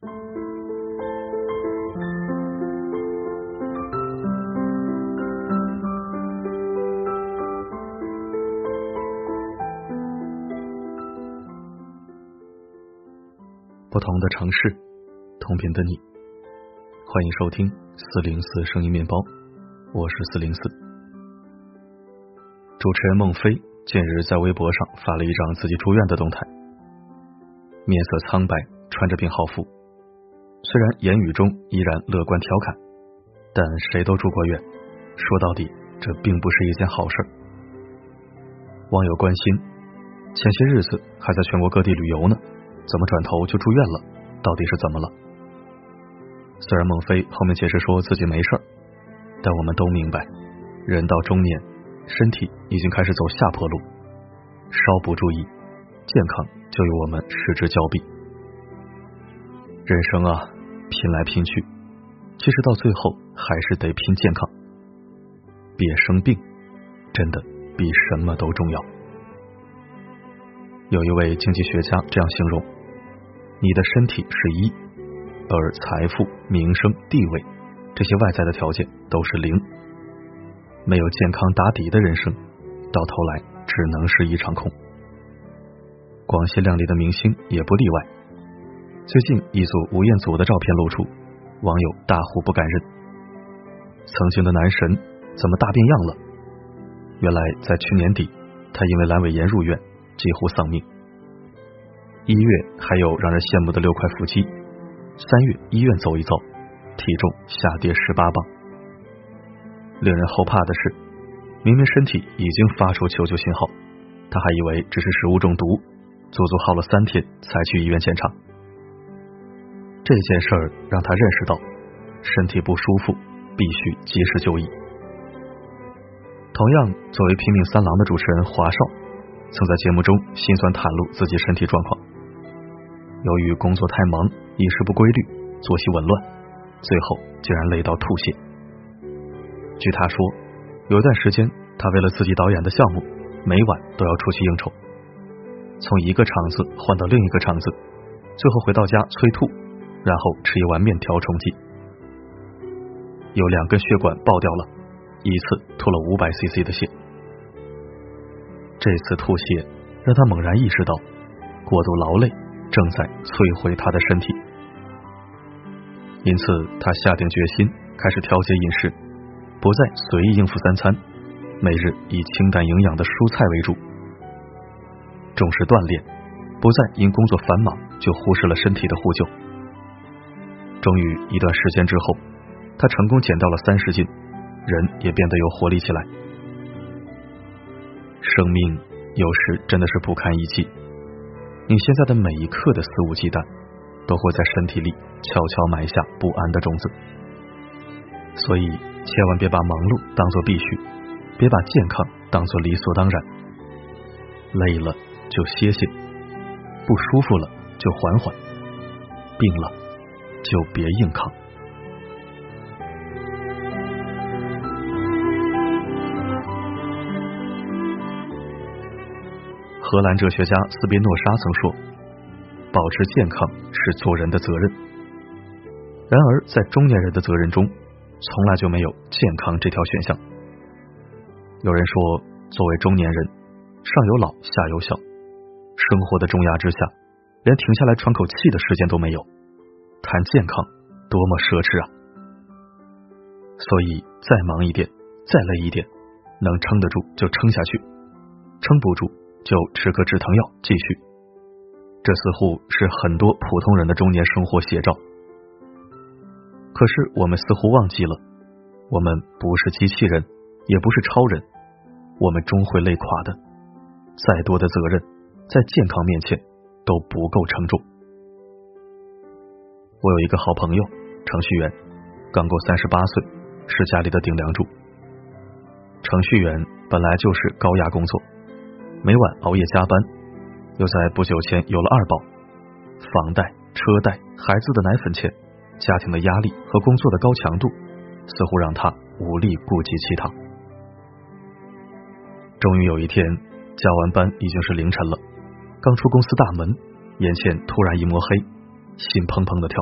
不同的城市，同频的你，欢迎收听四零四声音面包，我是四零四。主持人孟非近日在微博上发了一张自己住院的动态，面色苍白，穿着病号服，虽然言语中依然乐观调侃，但谁都住过院，说到底，这并不是一件好事。网友关心，前些日子还在全国各地旅游呢。怎么转头就住院了？到底是怎么了？虽然孟非后面解释说自己没事，但我们都明白，人到中年，身体已经开始走下坡路，稍不注意，健康就与我们失之交臂。人生啊，拼来拼去，其实到最后还是得拼健康。别生病，真的比什么都重要。有一位经济学家这样形容。你的身体是一，而财富、名声、地位这些外在的条件都是零。没有健康打底的人生，到头来只能是一场空。光鲜亮丽的明星也不例外。最近一组吴彦祖的照片露出，网友大呼不敢认。曾经的男神怎么大变样了？原来在去年底，他因为阑尾炎入院，几乎丧命。一月还有让人羡慕的六块腹肌，三月医院走一走，体重下跌十八磅。令人后怕的是，明明身体已经发出求救信号，他还以为只是食物中毒，足足耗了三天才去医院检查。这件事儿让他认识到，身体不舒服必须及时就医。同样，作为拼命三郎的主持人华少，曾在节目中心酸袒露自己身体状况。由于工作太忙，饮食不规律，作息紊乱，最后竟然累到吐血。据他说，有一段时间，他为了自己导演的项目，每晚都要出去应酬，从一个场子换到另一个场子，最后回到家催吐，然后吃一碗面条充饥。有两根血管爆掉了，一次吐了五百 CC 的血。这次吐血让他猛然意识到，过度劳累。正在摧毁他的身体，因此他下定决心开始调节饮食，不再随意应付三餐，每日以清淡营养的蔬菜为主，重视锻炼，不再因工作繁忙就忽视了身体的呼救。终于一段时间之后，他成功减掉了三十斤，人也变得有活力起来。生命有时真的是不堪一击。你现在的每一刻的肆无忌惮，都会在身体里悄悄埋下不安的种子。所以，千万别把忙碌当做必须，别把健康当做理所当然。累了就歇歇，不舒服了就缓缓，病了就别硬扛。荷兰哲学家斯宾诺莎曾说：“保持健康是做人的责任。”然而，在中年人的责任中，从来就没有健康这条选项。有人说，作为中年人，上有老下有小，生活的重压之下，连停下来喘口气的时间都没有，谈健康多么奢侈啊！所以，再忙一点，再累一点，能撑得住就撑下去，撑不住。就吃颗止疼药继续，这似乎是很多普通人的中年生活写照。可是我们似乎忘记了，我们不是机器人，也不是超人，我们终会累垮的。再多的责任，在健康面前都不够称重。我有一个好朋友，程序员，刚过三十八岁，是家里的顶梁柱。程序员本来就是高压工作。每晚熬夜加班，又在不久前有了二宝，房贷、车贷、孩子的奶粉钱，家庭的压力和工作的高强度，似乎让他无力顾及其他。终于有一天，加完班已经是凌晨了，刚出公司大门，眼前突然一抹黑，心砰砰的跳。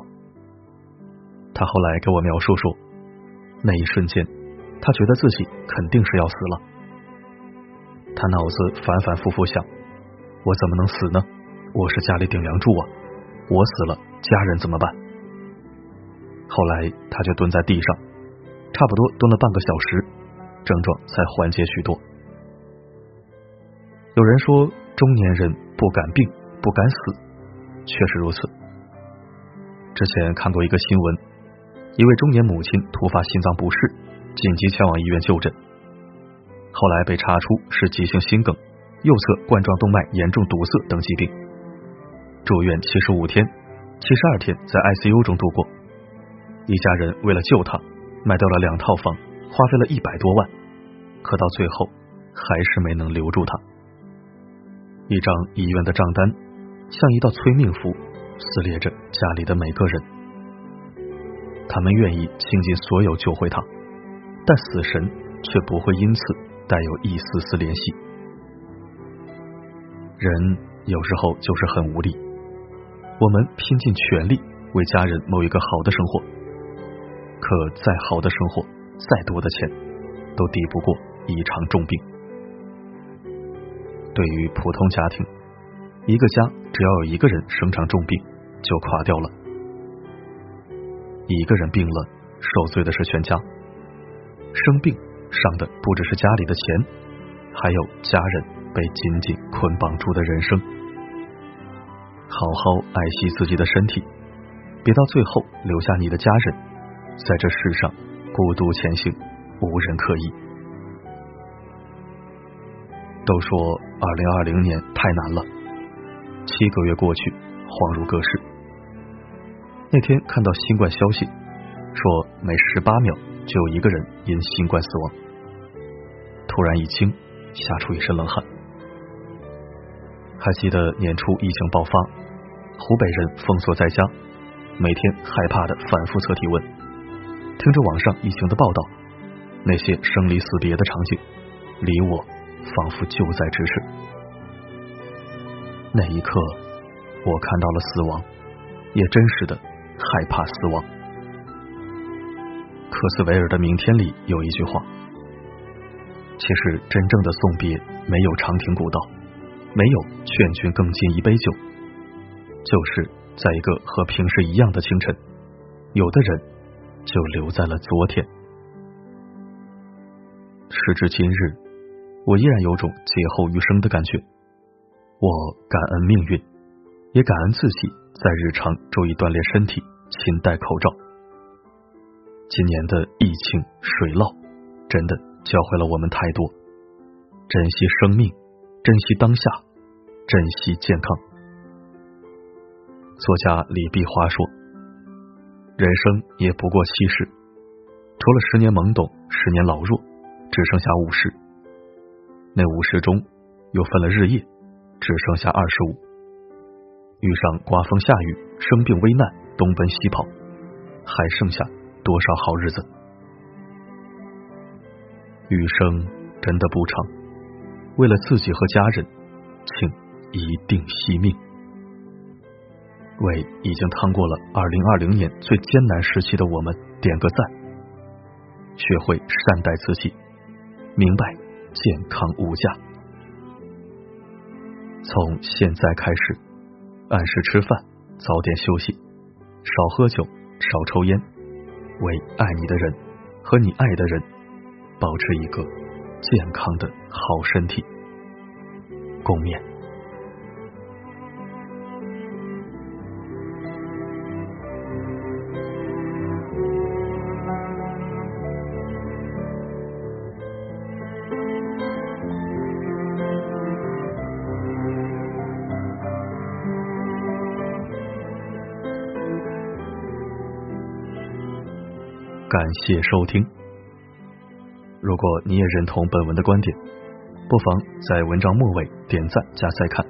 他后来给我描述说，那一瞬间，他觉得自己肯定是要死了。他脑子反反复复想：我怎么能死呢？我是家里顶梁柱啊！我死了，家人怎么办？后来他就蹲在地上，差不多蹲了半个小时，症状才缓解许多。有人说，中年人不敢病，不敢死，确实如此。之前看过一个新闻。一位中年母亲突发心脏不适，紧急前往医院就诊，后来被查出是急性心梗、右侧冠状动脉严重堵塞等疾病，住院七十五天，七十二天在 ICU 中度过。一家人为了救他，卖掉了两套房，花费了一百多万，可到最后还是没能留住他。一张医院的账单像一道催命符，撕裂着家里的每个人。他们愿意倾尽所有救回他，但死神却不会因此带有一丝丝怜惜。人有时候就是很无力，我们拼尽全力为家人谋一个好的生活，可再好的生活，再多的钱，都抵不过一场重病。对于普通家庭，一个家只要有一个人生场重病，就垮掉了。一个人病了，受罪的是全家。生病伤的不只是家里的钱，还有家人被紧紧捆绑住的人生。好好爱惜自己的身体，别到最后留下你的家人在这世上孤独前行，无人可依。都说二零二零年太难了，七个月过去，恍如隔世。那天看到新冠消息，说每十八秒就有一个人因新冠死亡，突然一惊，吓出一身冷汗。还记得年初疫情爆发，湖北人封锁在家，每天害怕的反复测体温，听着网上疫情的报道，那些生离死别的场景，离我仿佛就在咫尺。那一刻，我看到了死亡，也真实的。害怕死亡。科斯维尔的《明天》里有一句话：“其实真正的送别没有长亭古道，没有劝君更尽一杯酒，就是在一个和平时一样的清晨，有的人就留在了昨天。”时至今日，我依然有种劫后余生的感觉。我感恩命运，也感恩自己。在日常注意锻炼身体，勤戴口罩。今年的疫情水涝，真的教会了我们太多：珍惜生命，珍惜当下，珍惜健康。作家李碧华说：“人生也不过七十，除了十年懵懂，十年老弱，只剩下五十。那五十中又分了日夜，只剩下二十五。”遇上刮风下雨、生病危难、东奔西跑，还剩下多少好日子？余生真的不长，为了自己和家人，请一定惜命。为已经趟过了二零二零年最艰难时期的我们点个赞，学会善待自己，明白健康无价。从现在开始。按时吃饭，早点休息，少喝酒，少抽烟，为爱你的人和你爱的人保持一个健康的好身体。共勉。感谢收听。如果你也认同本文的观点，不妨在文章末尾点赞加再看，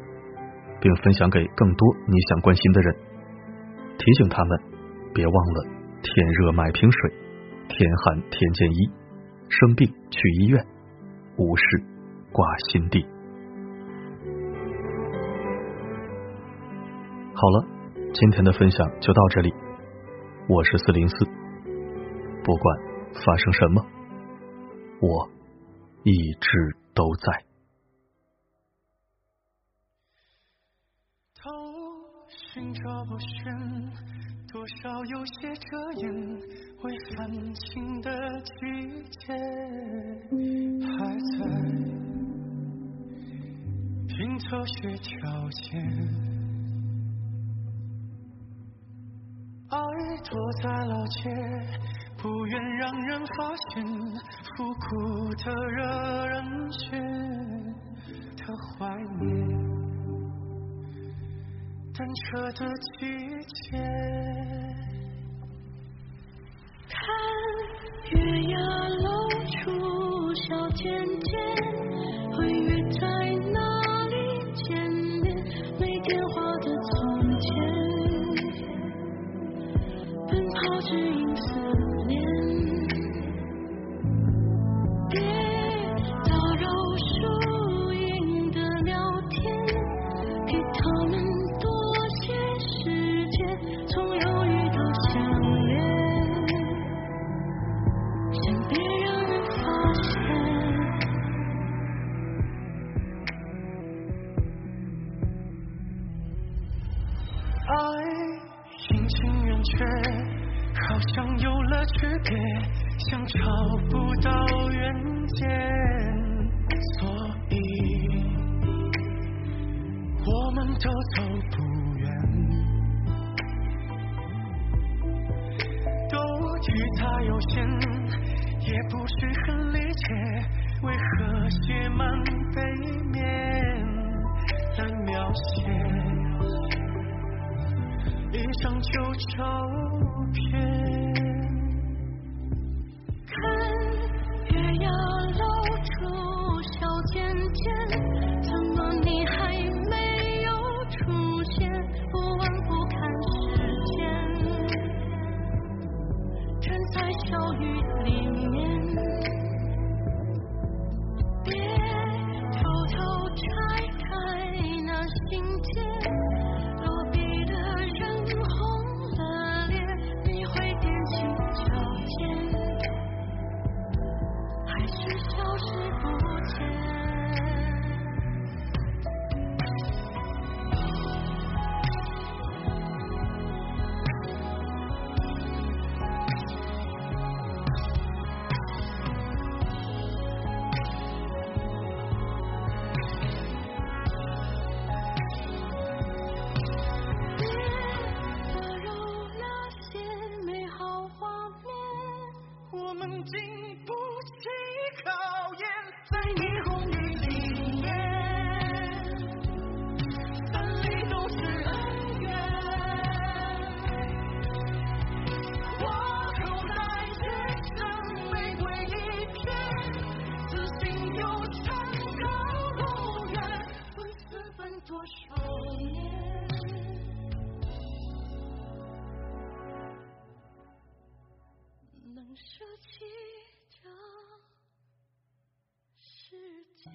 并分享给更多你想关心的人。提醒他们别忘了天热买瓶水，天寒添件衣，生病去医院，无事挂心底。好了，今天的分享就到这里，我是四零四，不管发生什么，我一直都在。寻找不寻，多少有些遮掩，未泛青的季节还在拼凑些条件。爱躲在老街，不愿让人发现，复古的惹人嫌的怀念。单车的季节，看月牙露出小尖尖，会约在哪里见面？没电话的有了区别，像找不到原件，所以我们都走不远。都距他有限，也不是很理解，为何写满背面来描写。一张旧照片，丢弃这世界。